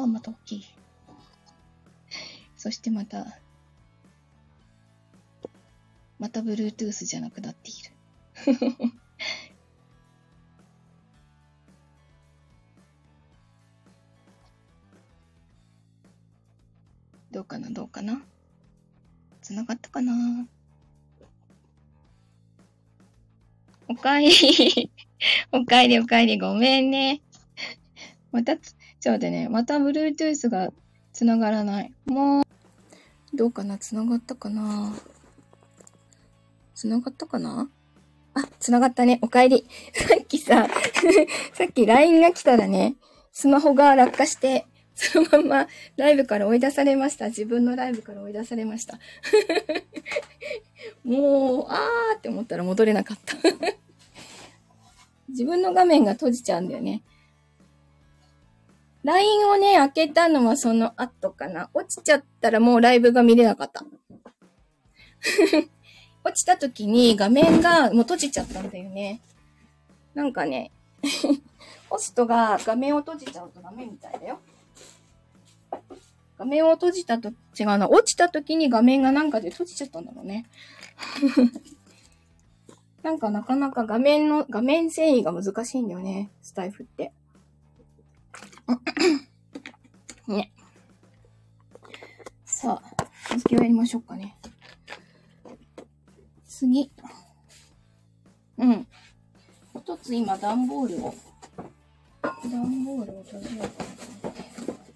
はまた大きい。そしてまた、また Bluetooth じゃなくなっている。どうかな？どうかな？繋がったかな？おかえり。おかえりおかえり。ごめんね。またつ、ちょっと待ってね。また Bluetooth が繋がらない。もう、どうかな？繋がったかな？繋がったかな？あ、繋がったね。おかえり。さっきさ、さっき LINE が来たらね、スマホが落下して、そのままライブから追い出されました。自分のライブから追い出されました。もう、あーって思ったら戻れなかった自分の画面が閉じちゃうんだよね。LINE をね、開けたのはその後かな。落ちちゃったらもうライブが見れなかった。落ちた時に画面がもう閉じちゃったんだよね。なんかね、ホストが画面を閉じちゃうとダメみたいだよ。画面を閉じたと、違うな。落ちた時に画面がなんかで閉じちゃったんだろうね。なんかなかなか画面の、画面遷移が難しいんだよね。スタイフって。ね。さあ、続きをやりましょうかね。次。うん。一つ今段ボールを、段ボールを閉じようかなと思っ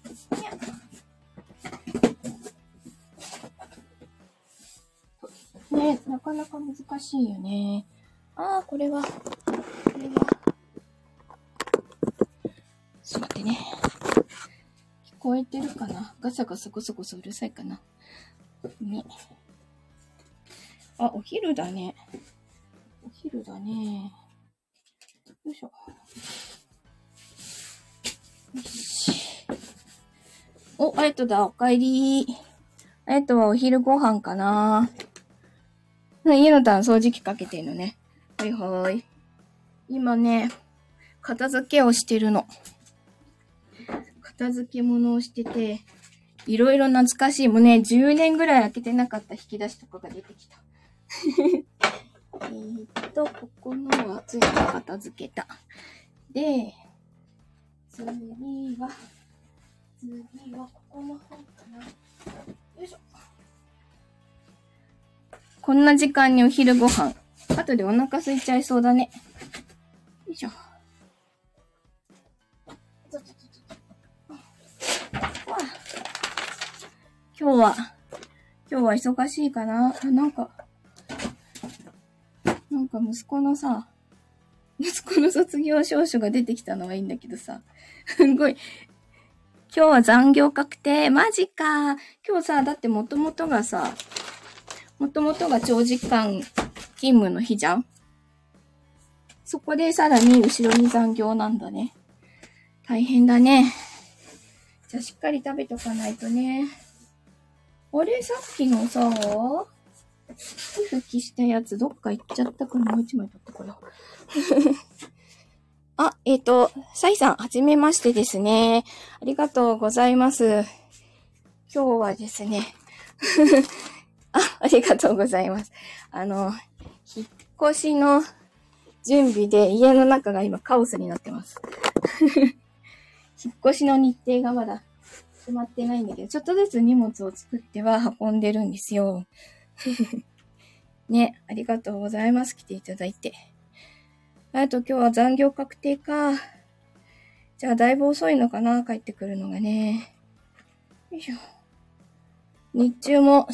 て。ね、なかなか難しいよね。ああ、これは、聞こえてるかな？ガサガサゴソゴソうるさいかな？ね。あ、お昼だね。お昼だね。よいしょ。よし。お、あやとだ、おかえり。あやとはお昼ご飯かな家のタン掃除機かけてんのね。はいはい。今ね、片付けをしてるの。片付け物をしてて、いろいろ懐かしい。もうね、10年ぐらい開けてなかった引き出しとかが出てきた。えっと、ここのはついて片付けた。で、次は、次はここの本かな。よいしょ。こんな時間にお昼ご飯。後でお腹空いちゃいそうだね。よいしょ。今日は、今日は忙しいかなあ、なんか、なんか息子のさ、息子の卒業証書が出てきたのはいいんだけどさ、すごい、今日は残業確定。マジか。今日さ、だって元々がさ、もともとが長時間勤務の日じゃんそこでさらに後ろに残業なんだね。大変だね。じゃあしっかり食べとかないとね。あれ？さっきのさ、ふふきしたやつどっか行っちゃったからもう一枚取ってこよう。あ、えっ、ー、と、サイさん、はじめましてですね。ありがとうございます。今日はですね、あ、ありがとうございます。あの、引っ越しの準備で家の中が今カオスになってます。引っ越しの日程がまだ決まってないんだけど、ちょっとずつ荷物を作っては運んでるんですよ。ね、ありがとうございます。来ていただいて。あと今日は残業確定か。じゃあだいぶ遅いのかな帰ってくるのがね。よいしょ。日中も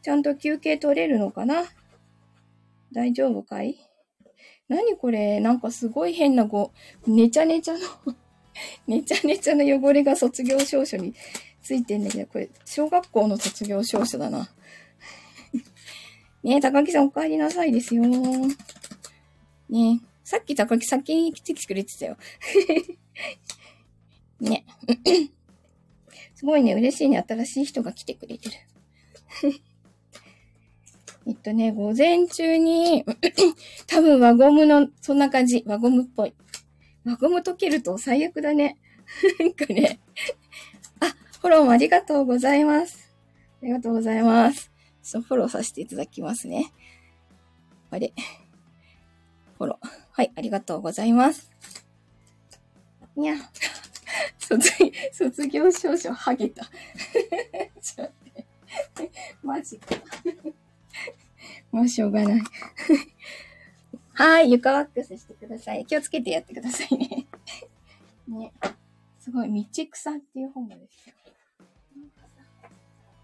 ちゃんと休憩取れるのかな？大丈夫かい？何これ？なんかすごい変なご、ねちゃねちゃの ねちゃねちゃの汚れが卒業証書についてんだけど、これ、小学校の卒業証書だな。ねえ、高木さんお帰りなさいですよ。ねえ、さっき高木先に来てくれてたよ。ね。すごいね、嬉しいね。新しい人が来てくれてる。えっとね、午前中に 多分輪ゴムの、そんな感じ。輪ゴムっぽい。輪ゴム溶けると最悪だね。なんかね、あ、フォローもありがとうございます。ありがとうございます。ちょっとフォローさせていただきますね。あれ。フォロー。はい、ありがとうございます。いや、卒卒業証書はげた。ちょっと待って。マジか。もうしょうがない。はい、床ワックスしてください。気をつけてやってくださいね。ね。すごい、道草っていう本がですよ。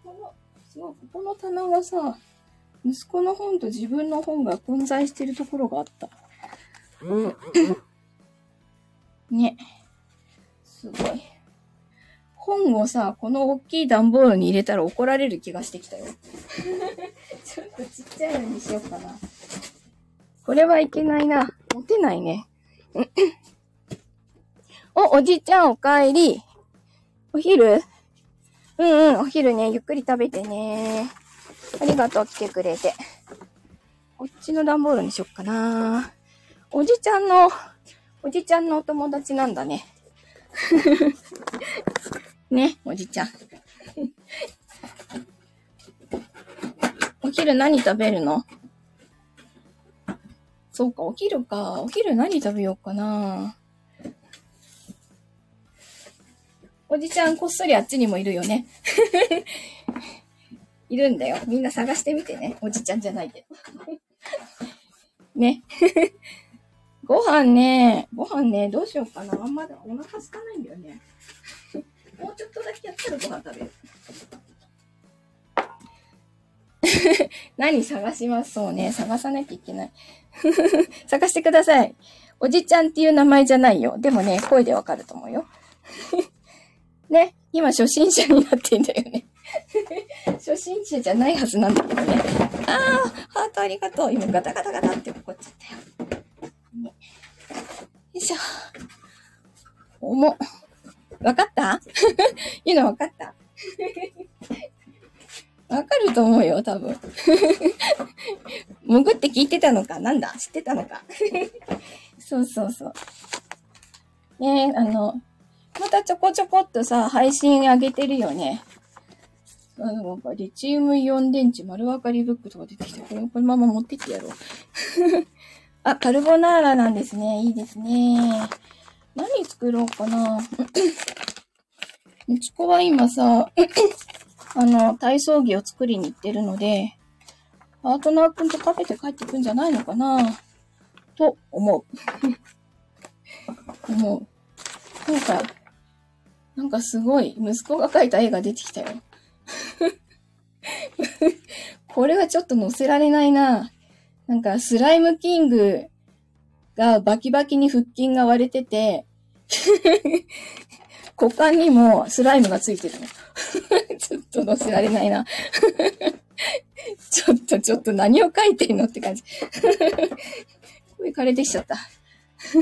この、すごい、ここの棚がさ、息子の本と自分の本が混在してるところがあった。ね。すごい。本をさ、この大きい段ボールに入れたら怒られる気がしてきたよ。ちょっとちっちゃいのにしようかな。これはいけないな。持てないね。お、おじいちゃんお帰り。お昼？うんうん、お昼ね、ゆっくり食べてね。ありがとう、来てくれて。こっちの段ボールにしよっかな。おじちゃんの、おじちゃんのお友達なんだね。ね、おじちゃん。お昼何食べるの？そうか、お昼か。お昼何食べようかな。おじちゃんこっそりあっちにもいるよね。いるんだよ。みんな探してみてね。おじちゃんじゃないけど。ね。ご飯ね、ご飯ね、どうしようかな。あんまだお腹空かないんだよね。もうちょっとだけやったらご飯食べる。何探します？そうね。探さなきゃいけない。探してください。おじちゃんっていう名前じゃないよ。でもね、声でわかると思うよ。ね。今初心者になってんだよね。初心者じゃないはずなんだけどね。ああ、ハートありがとう。今ガタガタガタって怒っちゃったよ。ね、よいしょ。重っ。わかった？いうのわかった？わかると思うよ、多分。潜って聞いてたのか？なんだ？知ってたのか？そうそうそう。ねえ、あの、またちょこちょこっとさ、配信上げてるよね。あの、リチウムイオン電池丸分かりブックとか出てきて、これ、このまま持ってってやろう。あ、カルボナーラなんですね。いいですね。何作ろうかな？みちこは今さ、あの、体操着を作りに行ってるので、パートナーくんと食べて帰ってくんじゃないのかな？と思う。思う。なんか、なんかすごい、息子が描いた絵が出てきたよ。これはちょっと載せられないな。なんか、スライムキングがバキバキに腹筋が割れてて、股間にもスライムがついてるの。ちょっと載せられないな。ちょっと、ちょっと何を書いてんのって感じ。声枯れてきちゃった。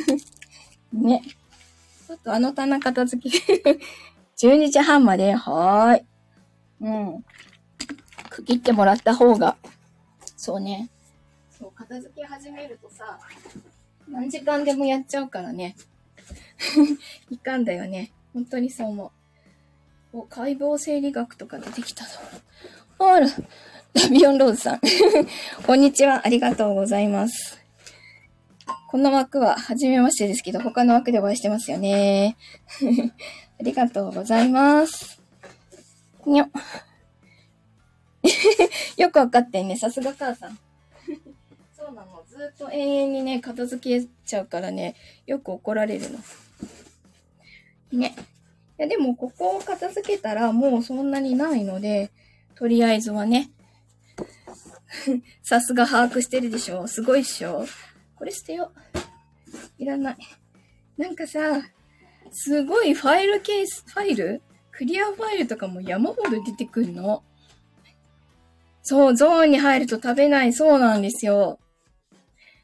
ね。ちょっとあの棚片付け。12時半まで、はーい。うん。区切ってもらった方が、そうね。そう、片付け始めるとさ、何時間でもやっちゃうからね。いかんだよね。本当にそう思う。お、解剖生理学とか出てきたぞ。あら、ラビオンローズさん。こんにちは。ありがとうございます。この枠は、初めましてですけど、他の枠でお会いしてますよね。ありがとうございます。にょ。よくわかってんね。さすが母さん。そうなの。ずっと永遠にね、片付けちゃうからね、よく怒られるの。ね。いや、でもここを片付けたらもうそんなにないので、とりあえずはね。さすが把握してるでしょすごいっしょこれ捨てよう。いらない。なんかさ、すごいファイルケース、ファイル？クリアファイルとかも山ほど出てくるの？そう、ゾーンに入ると食べない。そうなんですよ。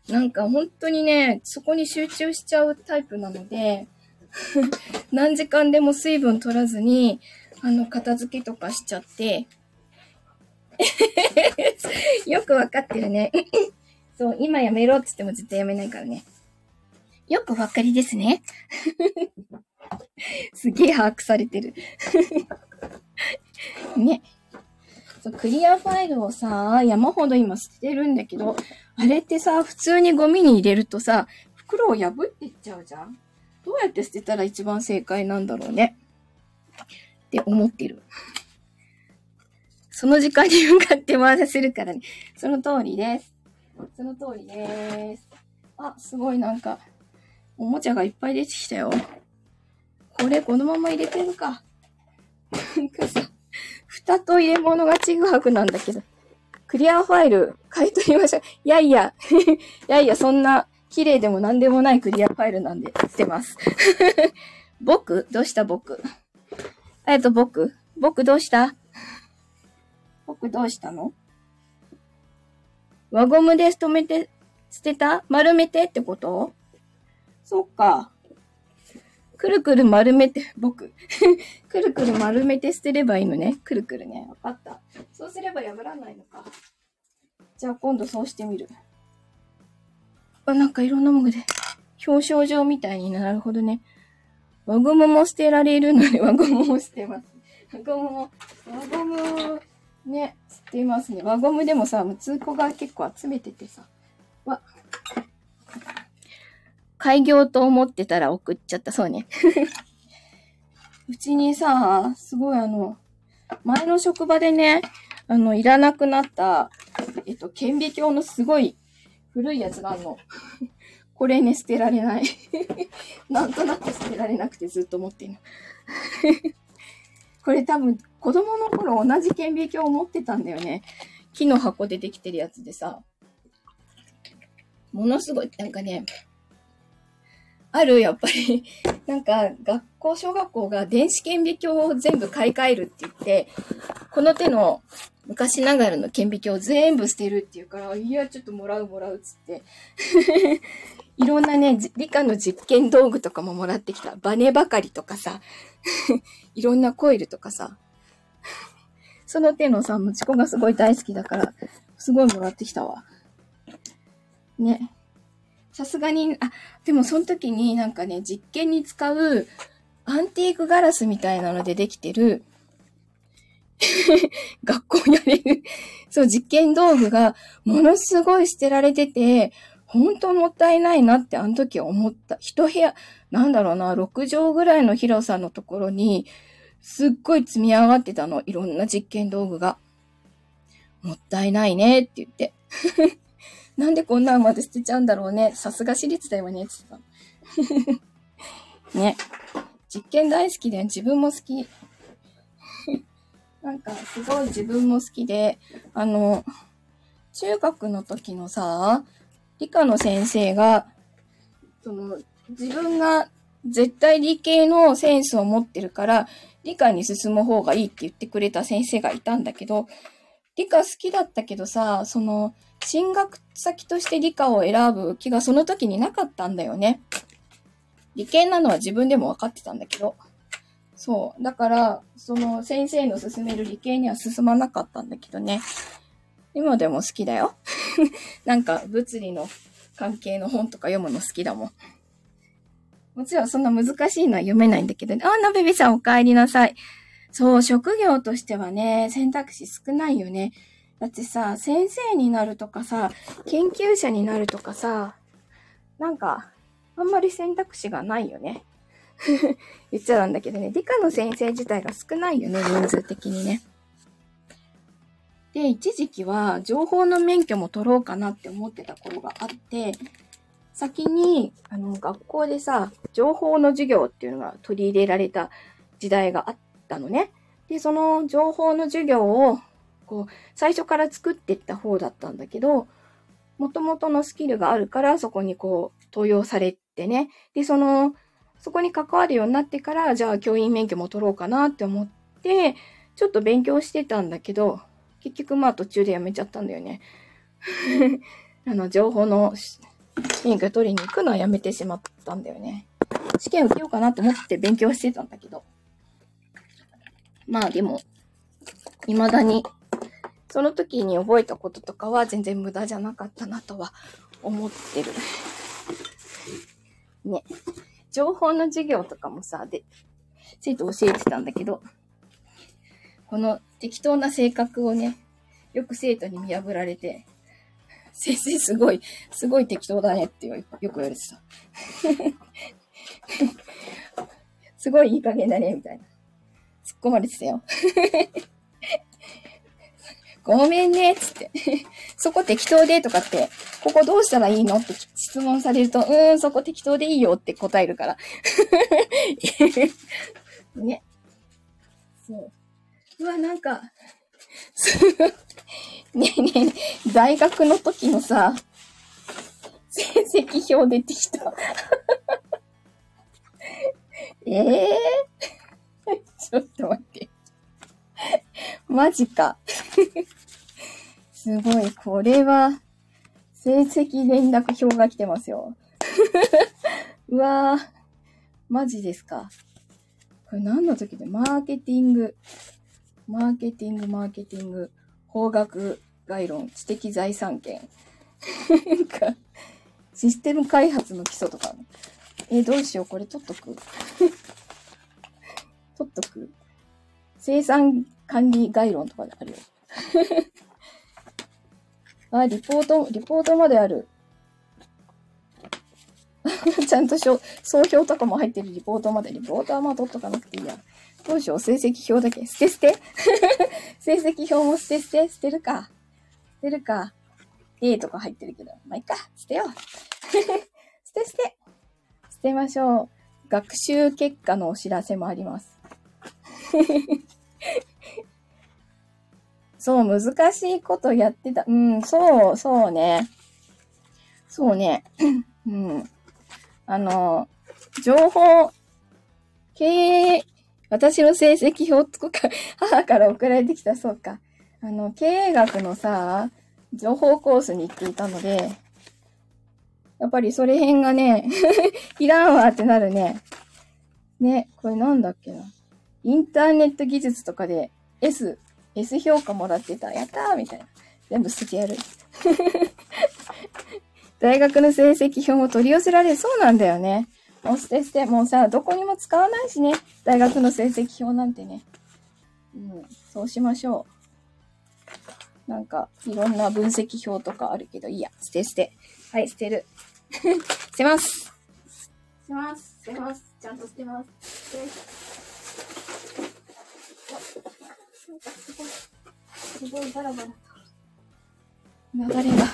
なんか本当にね、そこに集中しちゃうタイプなので、何時間でも水分取らずに、あの、片付けとかしちゃって、よくわかってるね。そう、今やめろって言っても絶対やめないからね。よくわかりですね。すげえ把握されてる。ね。そうクリアファイルをさ、山ほど今捨てるんだけど、あれってさ、普通にゴミに入れるとさ、袋を破っていっちゃうじゃんどうやって捨てたら一番正解なんだろうね。って思ってる。その時間に向かって回させるからね。その通りです。その通りです。あ、すごいなんか、おもちゃがいっぱい出てきたよ。これこのまま入れてるか。なんかさ、蓋と入れ物がちぐはぐなんだけど。クリアファイル買い取りましょう。いやいや、いやいや、そんな綺麗でも何でもないクリアファイルなんで捨てます。僕？どうした？僕？えっと、僕？僕どうした？僕どうしたの？輪ゴムで止めて、捨てた？丸めてってこと？そっか。くるくる丸めて、僕。くるくる丸めて捨てればいいのね。くるくるね。わかった。そうすれば破らないのか。じゃあ今度そうしてみる。あ、なんかいろんなもので、表彰状みたいになるほどね。輪ゴムも捨てられるので、輪ゴムも捨てます。輪ゴムも、輪ゴム、ね、捨てますね。輪ゴムでもさ、通行が結構集めててさ。わ、開業と思ってたら送っちゃった。そうね。うちにさ、すごいあの、前の職場でね、あの、いらなくなった、えっと、顕微鏡のすごい古いやつがあるの。これね、捨てられない。なんとなく捨てられなくてずっと持ってるの。これ多分、子供の頃同じ顕微鏡を持ってたんだよね。木の箱でできてるやつでさ。ものすごい、なんかね、ある、やっぱり。なんか、学校、小学校が電子顕微鏡を全部買い替えるって言って、この手の昔ながらの顕微鏡全部捨てるって言うから、いや、ちょっともらうもらうっつって。いろんなね、理科の実験道具とかももらってきた。バネばかりとかさ、いろんなコイルとかさ。その手のさ、ムチコがすごい大好きだから、すごいもらってきたわ。ね。さすがに、あ、でもその時になんかね、実験に使うアンティークガラスみたいなのでできてる、学校やれる そう、実験道具がものすごい捨てられてて、本当もったいないなってあの時思った。一部屋、なんだろうな、6畳ぐらいの広さのところに、すっごい積み上がってたの。いろんな実験道具が。もったいないねって言って。なんでこんなんまで捨てちゃうんだろうね。さすが私立だよね、って言ってた。ね。実験大好きで、自分も好き。なんか、すごい自分も好きで、あの、中学の時のさ、理科の先生が、その、自分が絶対理系のセンスを持ってるから、理科に進む方がいいって言ってくれた先生がいたんだけど、理科好きだったけどさ、その、進学先として理科を選ぶ気がその時になかったんだよね。理系なのは自分でも分かってたんだけど。そう。だから、その先生の勧める理系には進まなかったんだけどね。今でも好きだよ。なんか物理の関係の本とか読むの好きだもん。もちろんそんな難しいのは読めないんだけど、ね、あ、なべべさんお帰りなさい。そう、職業としてはね、選択肢少ないよね。だってさ、先生になるとかさ、研究者になるとかさ、なんか、あんまり選択肢がないよね。言っちゃなんだけどね、理科の先生自体が少ないよね、人数的にね。で、一時期は情報の免許も取ろうかなって思ってた頃があって、先に、あの、学校でさ、情報の授業っていうのが取り入れられた時代があったのね。で、その情報の授業をこう、最初から作っていった方だったんだけど、元々のスキルがあるから、そこにこう、登用されてね。で、その、そこに関わるようになってから、じゃあ教員免許も取ろうかなって思って、ちょっと勉強してたんだけど、結局まあ途中でやめちゃったんだよね。あの、情報の免許取りに行くのはやめてしまったんだよね。試験受けようかなと思って勉強してたんだけど。まあでも、未だにその時に覚えたこととかは全然無駄じゃなかったなとは思ってる。ね。情報の授業とかもさ、で、生徒教えてたんだけど、この適当な性格をね、よく生徒に見破られて、先生すごい、すごい適当だねってよよく言われてた。すごいいい加減だね、みたいな。突っ込まれてたよ。ごめんね、つって。そこ適当でとかって、ここどうしたらいいの？って質問されると、うーん、そこ適当でいいよって答えるから。ね。そう。うわ、なんか、ねえねえ、大学の時のさ、成績表出てきた。ええー、ちょっと待って。マジか。すごい、これは、成績連絡表が来てますよ。うわぁ、マジですか。これ何の時で？マーケティング、マーケティング、マーケティング、法学概論、知的財産権。なんか、システム開発の基礎とか。えどうしよう、これ取っとく取っとく生産管理概論とかであるよ。あ、リポート、リポートまである。ちゃんとしょ総評とかも入ってるリポートまで。リポートはまあ取っとかなくていいや。どうしよう、成績表だけ。捨て捨て？成績表も捨て捨て？捨てるか。捨てるか。A とか入ってるけど。まあ、いっか。捨てよう。捨て捨て。捨てましょう。学習結果のお知らせもあります。そう、難しいことやってた。うん、そう、そうね。そうね。うん。あの、情報、経営、私の成績表とか、母から送られてきた、そうか。あの、経営学のさ、情報コースに行っていたので、やっぱりそれ辺がね、いらんわってなるね。ね、これなんだっけな。インターネット技術とかで S S 評価もらってた。やったーみたいな。全部捨ててやる。大学の成績表も取り寄せられる。そうなんだよね。もう捨て捨て。もうさ、どこにも使わないしね。大学の成績表なんてね。うん、そうしましょう。なんか、いろんな分析表とかあるけど、いいや。捨て捨て。はい、捨てる。捨てます。捨てます。捨てます。ちゃんと捨てます。なんかすごい、すごいバラバラと。流れが。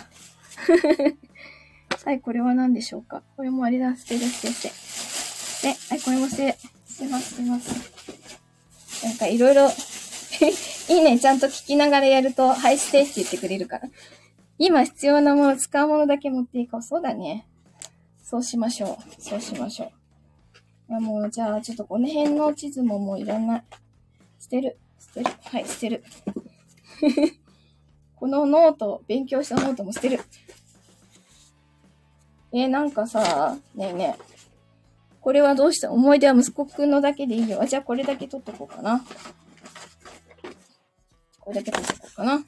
はい、これは何でしょうか？これもあれだ、捨てる、捨て捨て。で、はい、これも捨て、捨てます、捨てます。なんかいろいろいいね、ちゃんと聞きながらやると、はい、捨てって言ってくれるから。今必要なもの、使うものだけ持っていこう。そうだね。そうしましょう。そうしましょう。いやもう、じゃあ、ちょっとこの辺の地図ももういらない。捨てる。捨てる。はい、捨てる。このノート、勉強したノートも捨てる。え、なんかさ、ねえねえ。これはどうした？思い出は息子くんのだけでいいよ。あ、じゃあこれだけ取っとこうかな。これだけ取っとこうかな。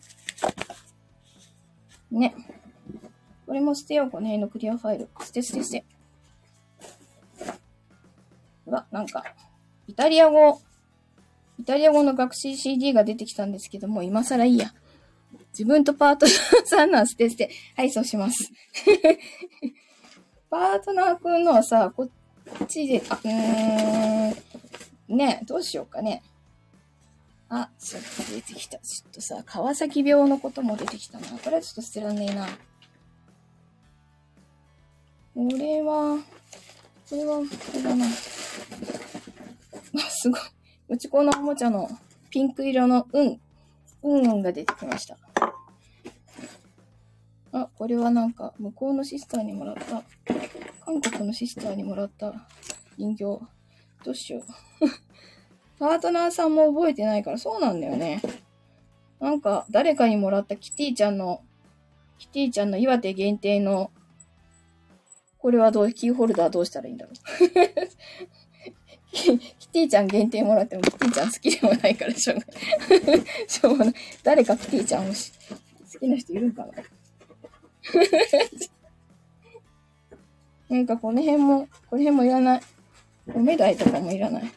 ね。これも捨てよう、この辺のクリアファイル。捨て捨て捨て。うわ、なんか、イタリア語イタリア語の学習 CD が出てきたんですけども、今更いいや。自分とパートナーさんのは捨て捨て。はい、そうします。パートナーくんのはさ、こっちで、あ、うーん、ねどうしようかね。あ、ちょっと出てきた。ちょっとさ、川崎病のことも出てきたな。これはちょっと捨てらんねえな。これは、これは、これだな。あ、すごい。うち子のおもちゃのピンク色のうん、うんうんが出てきました。あ、これはなんか、向こうのシスターにもらった、韓国のシスターにもらった人形。どうしよう。パートナーさんも覚えてないから、そうなんだよね。なんか、誰かにもらったキティちゃんの、キティちゃんの岩手限定の、これはどう、キーホルダーどうしたらいいんだろう。キティちゃん限定もらってもキティちゃん好きでもないからしょうがない。しょうがない。誰かキティちゃんをし好きな人いるんかな？なんかこの辺も、この辺もいらない。お目台とかもいらない。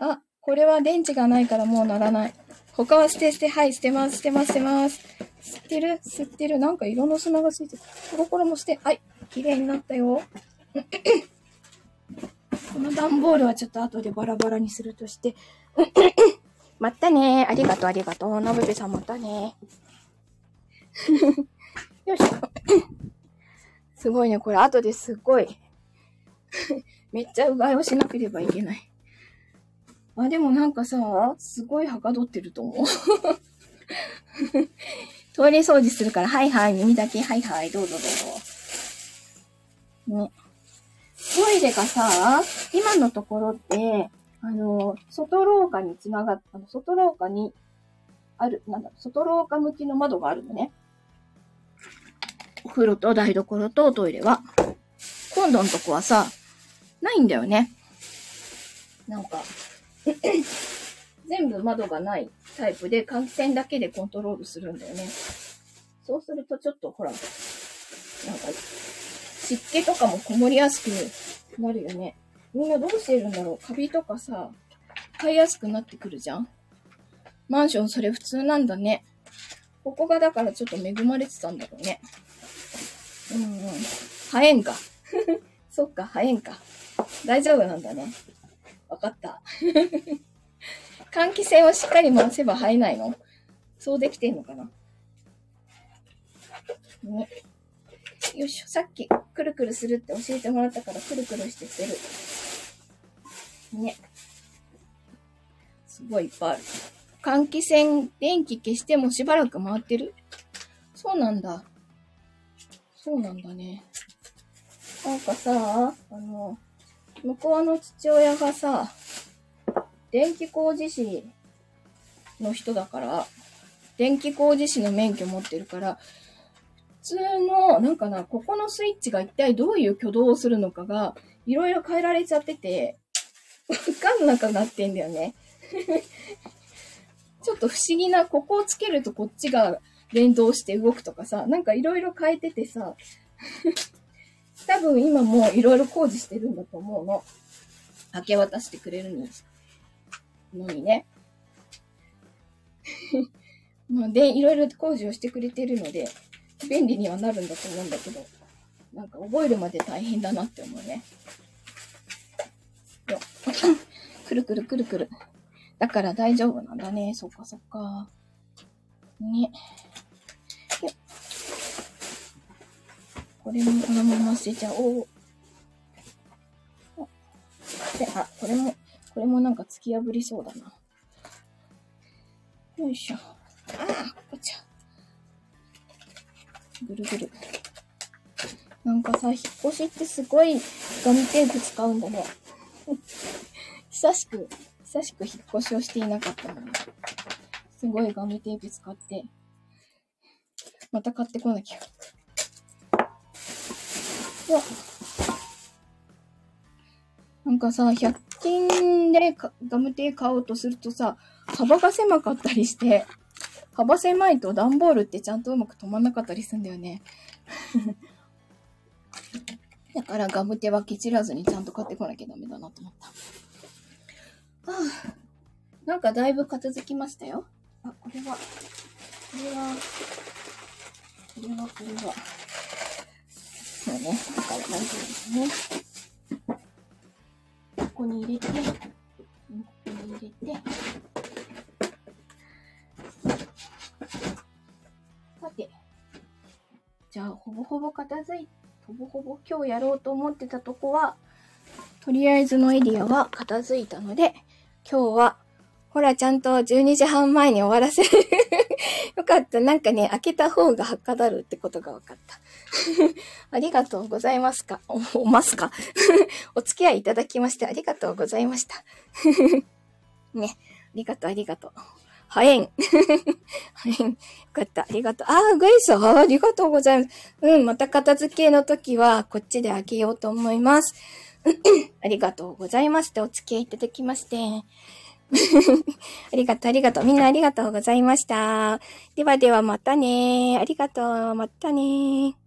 あ、これは電池がないからもうならない。他は捨て捨て、はい、捨てます、捨てます、捨てます。吸ってる？吸ってるなんか色の砂がついてる。コロコロも捨て、はい、綺麗になったよ。この段ボールはちょっと後でバラバラにするとして。またねありがとう、ありがとう。のぶべさんまたね よし。すごいね、これ後ですっごい めっちゃうがいをしなければいけない。あ、でもなんかさ、すごいはかどってると思う。トイレ掃除するから、はいはい、耳だけ、はいはい、どうぞどうぞ。ね。トイレがさ、今のところって、あの、外廊下につながっ、あの、外廊下にある、なんだ、外廊下向きの窓があるのね。お風呂と台所とトイレは。今度のとこはさ、ないんだよね。なんか 全部窓がないタイプで、換気扇だけでコントロールするんだよね。そうするとちょっと、ほら、なんか、湿気とかもこもりやすくなるよね。みんなどうしてるんだろうカビとかさ、飼いやすくなってくるじゃんマンションそれ普通なんだね。ここがだからちょっと恵まれてたんだろうね。うんうん。生えんか。そっか、生えんか。大丈夫なんだね。わかった。換気扇をしっかり回せば生えないのそうできてんのかなね。よいしょ。さっき、くるくるするって教えてもらったから、くるくるして捨てる。ね。すごいいっぱいある。換気扇、電気消してもしばらく回ってる？そうなんだ。そうなんだね。なんかさ、あの、向こうの父親がさ、電気工事士の人だから、電気工事士の免許持ってるから、通の、なんかな、ここのスイッチが一体どういう挙動をするのかが、いろいろ変えられちゃってて、わかんなくなってんだよね。ちょっと不思議な、ここをつけるとこっちが連動して動くとかさ、なんかいろいろ変えててさ、多分今もいろいろ工事してるんだと思うの。明け渡してくれるのにね。で、いろいろ工事をしてくれてるので、便利にはなるんだと思うんだけど、なんか覚えるまで大変だなって思うね。よ くるくるくるくる。だから大丈夫なんだね。そっかそっか。ね。これもこのまま捨てちゃおう。で、あ、これも、これもなんか突き破りそうだな。よいしょ。ああ、こっちゃ。ぐるぐる。なんかさ、引っ越しってすごいガムテープ使うんだね。久しく、久しく引っ越しをしていなかったのに。すごいガムテープ使って。また買ってこなきゃ。わ。なんかさ、100均でガムテープ買おうとするとさ、幅が狭かったりして、幅狭いと段ボールってちゃんとうまく止まんなかったりすんだよね。だからガムテはケチらずにちゃんと買ってこなきゃダメだなと思った。はあ、なんかだいぶ片付きましたよ。あ、これは、これは、これは、これは。そうね。だから大丈夫ですね。ここに入れて、ここに入れて、じゃあ、ほぼほぼ片付い、ほぼほぼ今日やろうと思ってたとこは、とりあえずのエリアは片付いたので、今日はほら、ちゃんと12時半前に終わらせる よかった。なんかね、開けた方がはっかどるってことが分かった。ありがとうございますか？お、おますか？お付き合いいただきましてありがとうございました。ね、ありがとう、ありがとう。はえん。はえん。よかった。ありがとう。ああ、グイス、あありがとうございます。うん、また片付けの時は、こっちで開けようと思います。ありがとうございまして、お付き合いいただきまして。ありがとう、ありがとう。みんなありがとうございました。ではではまたね。ありがとう。またね。